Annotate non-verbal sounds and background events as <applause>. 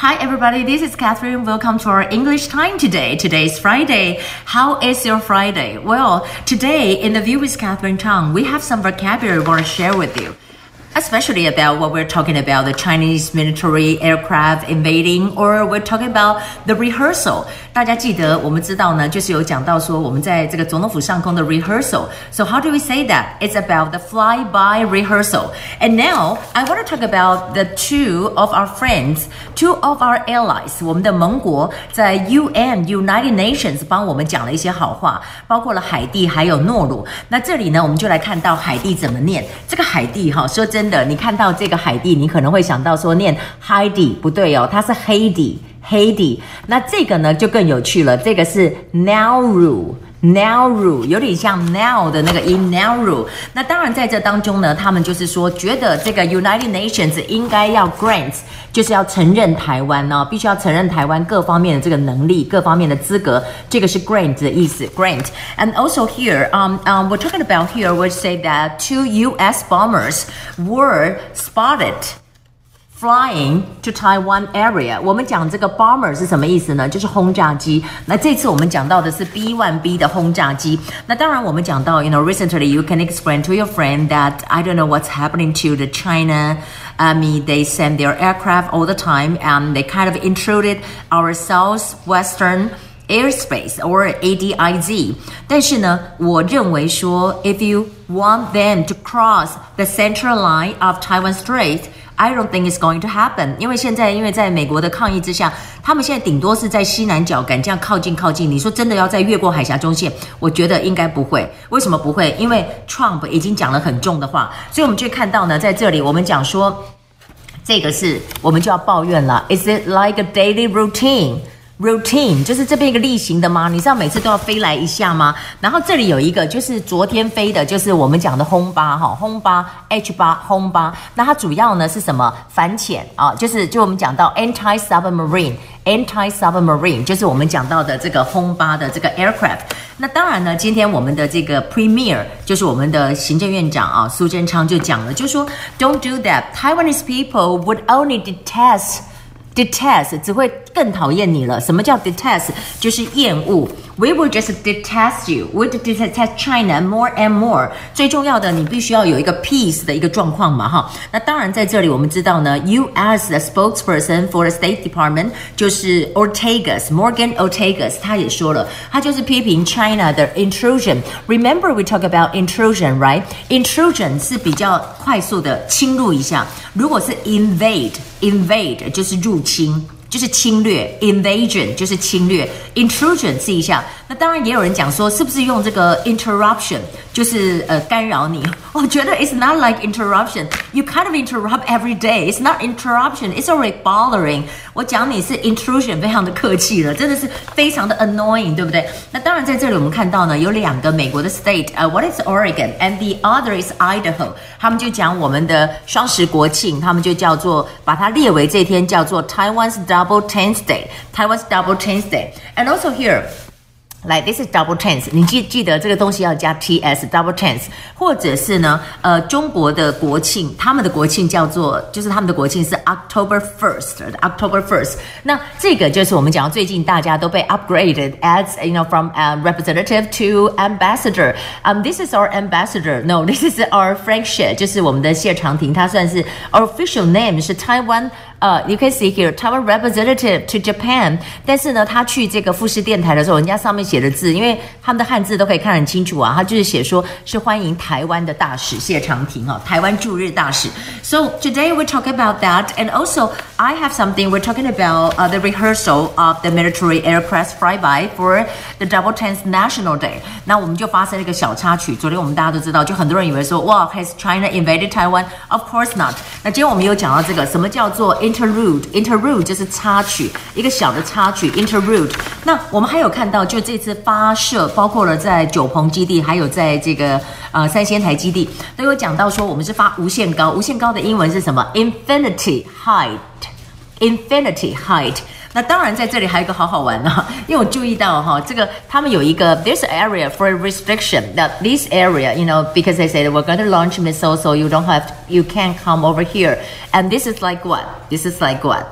Hi, everybody. This is Catherine. Welcome to our English time today. Today is Friday. How is your Friday? Well, today in the View with Catherine Chang, we have some vocabulary we want to share with you especially about what we're talking about the Chinese military aircraft invading, or we're talking about the rehearsal. 大家记得我们知道呢，就是有讲到说我们在这个总统府上空的 rehearsal. So how do we say that? It's about the flyby rehearsal. And now I want to talk about the two of our friends, two of our allies. 我们的盟国在 UN United Nations 帮我们讲了一些好话，包括了海地还有诺鲁。那这里呢，我们就来看到海地怎么念。这个海地哈，说真。 的，你看到这个海蒂，你可能会想到说念 Heidi 不对哦，它是 Heidi Heidi。那这个呢就更有趣了，这个是 Nauru。Nauru 有点像 now 的那个音 Nauru。那当然在这当中呢，他们就是说觉得这个 United Nations 应该要 grant，就是要承认台湾呢，必须要承认台湾各方面的这个能力、各方面的资格。这个是 grant 的意思，grant。And also here, um, um, we're talking about here, we say that two U.S. bombers were spotted. Flying to Taiwan area，我们讲这个 bomber 是什么意思呢？就是轰炸机。那这次我们讲到的是 B1B 的轰炸机。那当然我们讲到，you know recently you can explain to your friend that I don't know what's happening to the China. I mean they send their aircraft all the time and they kind of intruded our southwestern airspace or ADIZ。但是呢，我认为说，if you want them to cross the central line of Taiwan Strait。 I don't think it's going to happen，因为现在因为在美国的抗议之下，他们现在顶多是在西南角敢这样靠近靠近。你说真的要再越过海峡中线，我觉得应该不会。为什么不会？因为 Trump 已经讲了很重的话，所以我们就看到呢，在这里我们讲说，这个是我们就要抱怨了。Is it like a daily routine？Routine 就是这边一个例行的吗？你知道每次都要飞来一下吗？然后这里有一个就是昨天飞的，就是我们讲的轰八哈，轰八 H 八轰八。那它主要呢是什么？反潜啊，就是就我们讲到 anti submarine，anti submarine 就是我们讲到的这个轰八的这个 aircraft。那当然呢，今天我们的这个 premier 就是我们的行政院长啊，苏贞昌就讲了，就说 Don't do that. Taiwanese people would only detest. Detest 只会更讨厌你了。什么叫 detest？就是厌恶。We will just detest you. We will detest China more and more. 最重要的，你必须要有一个 peace 的一个状况嘛，哈。那当然，在这里我们知道呢，U.S. 的 spokesperson for the State Department 就是 Ortagus Morgan Ortagus，他也说了，他就是批评 China 的 intrusion。Remember we talk about intrusion, right? Intrusion 是比较快速的侵入一下，如果是 invade，invade 就是入侵。就是侵略，invasion 就是侵略，intrusion 试一下。那当然也有人讲说，是不是用这个 interruption 就是呃干扰你？我觉得 <laughs> it's not like interruption. You kind of interrupt every day. It's not interruption. It's already bothering. 我讲你是 intrusion，非常的客气了，真的是非常的 annoying，对不对？那当然在这里我们看到呢，有两个美国的 state，呃，one is Oregon and the other is Idaho。他们就讲我们的双十国庆，他们就叫做把它列为这天叫做 Taiwan's Double Tenth Day. Taiwan's Double Tenth Day. And also here. 来，this is Double Tenth，你记记得这个东西要加 ts Double Tenth，或者是呢，呃，中国的国庆，他们的国庆叫做，就是他们的国庆是 October first，October first。那这个就是我们讲最近大家都被 upgraded as you know from uh, representative to ambassador。Um, this is our ambassador. No, <laughs> this is our Frank our official name 是 Taiwan。呃，you can see here Taiwan representative to Japan。但是呢，他去这个富士电台的时候，人家上面写的字，因为他们的汉字都可以看很清楚啊，他就是写说是欢迎台湾的大使谢长廷哦，台湾驻日大使。So today we talk about that, and also I have something we're talking about uh, the rehearsal of the military aircraft flyby for the Double Tenth National Day。那我们就发生了一个小插曲。昨天我们大家都知道，就很多人以为说，哇，Has China invaded Taiwan？Of course not。 那今天我们有讲到这个，什么叫做 interlude，interlude 就是插曲，一个小的插曲，interlude。那我们还有看到，就这次发射，包括了在九鹏基地，还有在这个呃三仙台基地，都有讲到说，我们是发无限高，无限高的英文是什么？Infinity height，infinity height。那当然，在这里还有一个好好玩的，因为我注意到哈，这个他们有一个 this area for restriction that this area you know because they said we're going to launch missiles so you don't have you can't come over here and this is like what this is like what